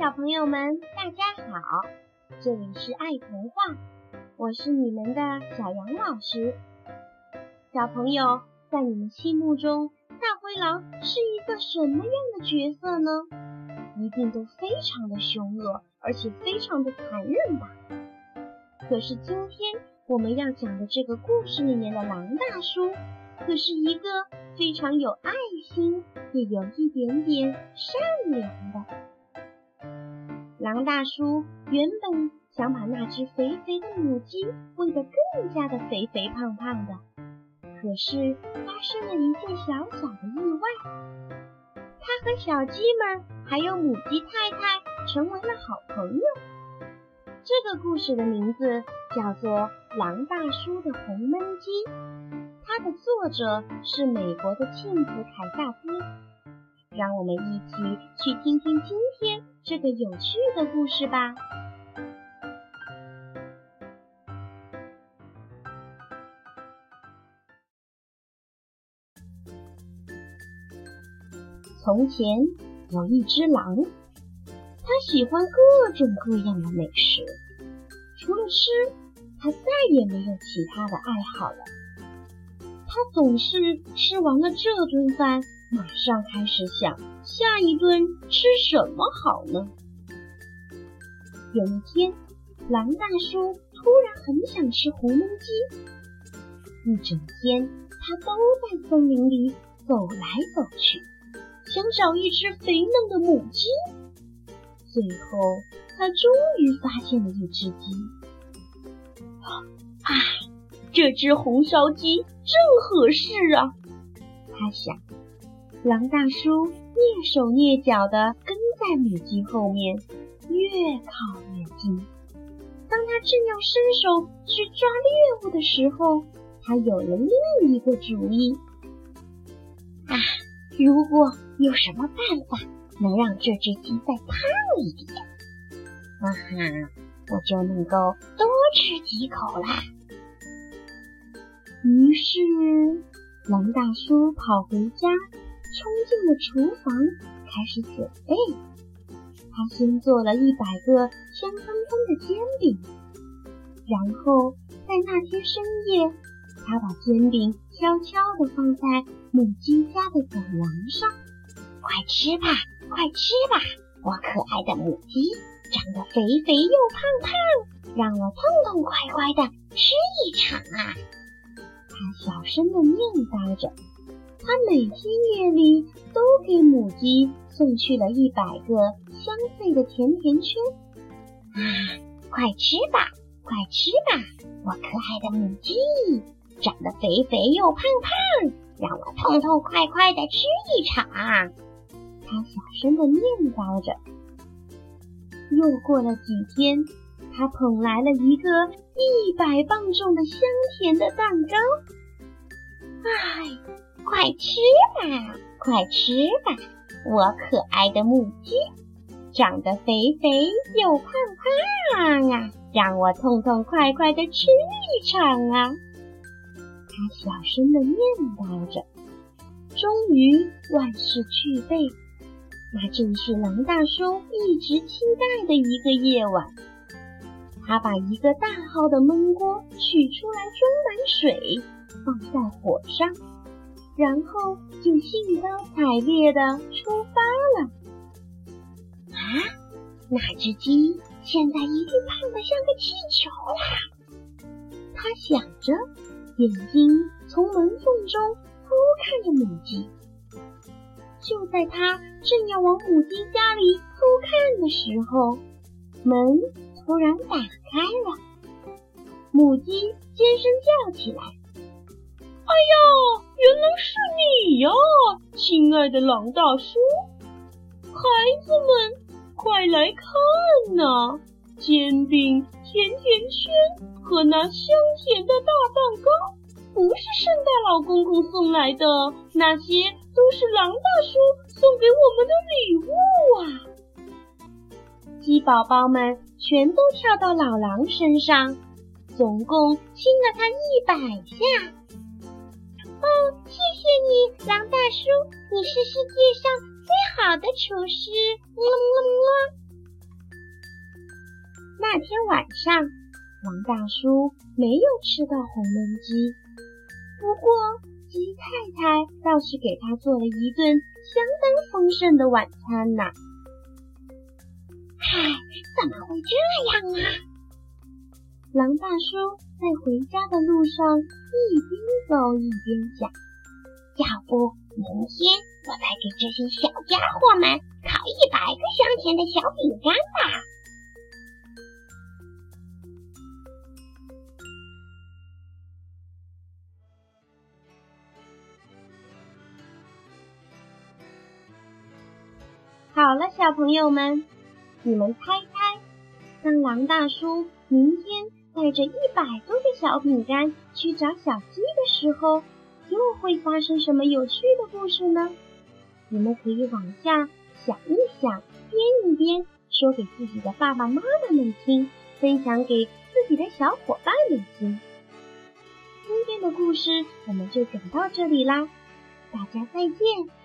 小朋友们，大家好！这里是爱童话，我是你们的小杨老师。小朋友，在你们心目中，大灰狼是一个什么样的角色呢？一定都非常的凶恶，而且非常的残忍吧？可是今天我们要讲的这个故事里面的狼大叔，可是一个非常有爱心，也有一点点善良的。狼大叔原本想把那只肥肥的母鸡喂得更加的肥肥胖胖的，可是发生了一件小小的意外，他和小鸡们还有母鸡太太成为了好朋友。这个故事的名字叫做《狼大叔的红焖鸡》，它的作者是美国的庆子凯萨斯。让我们一起去听听今天这个有趣的故事吧。从前有一只狼，它喜欢各种各样的美食，除了吃，它再也没有其他的爱好了。它总是吃完了这顿饭。马上开始想下一顿吃什么好呢？有一天，狼大叔突然很想吃红焖鸡，一整天他都在森林里走来走去，想找一只肥嫩的母鸡。最后，他终于发现了一只鸡。啊，这只红烧鸡正合适啊！他想。狼大叔蹑手蹑脚地跟在母鸡后面，越靠越近。当他正要伸手去抓猎物的时候，他有了另一个主意。啊，如果有什么办法能让这只鸡再胖一点，啊哈，我就能够多吃几口啦。于是，狼大叔跑回家。冲进了厨房，开始准备。他先做了一百个香喷喷的煎饼，然后在那天深夜，他把煎饼悄悄地放在母鸡家的走廊上。快吃吧，快吃吧，我可爱的母鸡，长得肥肥又胖胖，让我痛痛快快的吃一场啊！他小声地念叨着。他每天夜里都给母鸡送去了一百个香脆的甜甜圈。啊，快吃吧，快吃吧，我可爱的母鸡，长得肥肥又胖胖，让我痛痛快快的吃一场。他小声的念叨着。又过了几天，他捧来了一个一百磅重的香甜的蛋糕。唉。快吃吧，快吃吧，我可爱的母鸡，长得肥肥又胖胖啊，让我痛痛快快的吃一场啊！他小声的念叨着。终于万事俱备，那正是狼大叔一直期待的一个夜晚。他把一个大号的焖锅取出来，装满水，放在火上。然后就兴高采烈地出发了。啊，那只鸡现在一定胖得像个气球啦！他想着，眼睛从门缝中偷看着母鸡。就在他正要往母鸡家里偷看的时候，门突然打开了，母鸡尖声叫起来。哎呀，原来是你呀，亲爱的狼大叔！孩子们，快来看呐！煎饼、甜甜圈和那香甜的大蛋糕，不是圣诞老公公送来的，那些都是狼大叔送给我们的礼物啊！鸡宝宝们全都跳到老狼身上，总共亲了他一百下。哦，谢谢你，狼大叔，你是世界上最好的厨师。么么么。那天晚上，狼大叔没有吃到红焖鸡，不过鸡太太倒是给他做了一顿相当丰盛的晚餐呢。唉，怎么会这样啊？狼大叔在回家的路上一边走一边想：要不明天我再给这些小家伙们烤一百个香甜的小饼干吧。好了，小朋友们，你们猜猜，让狼大叔明天带着一百多个小饼干去找小鸡的时候，又会发生什么有趣的故事呢？你们可以往下想一想，编一编，说给自己的爸爸妈妈们听，分享给自己的小伙伴们听。今天的故事我们就讲到这里啦，大家再见。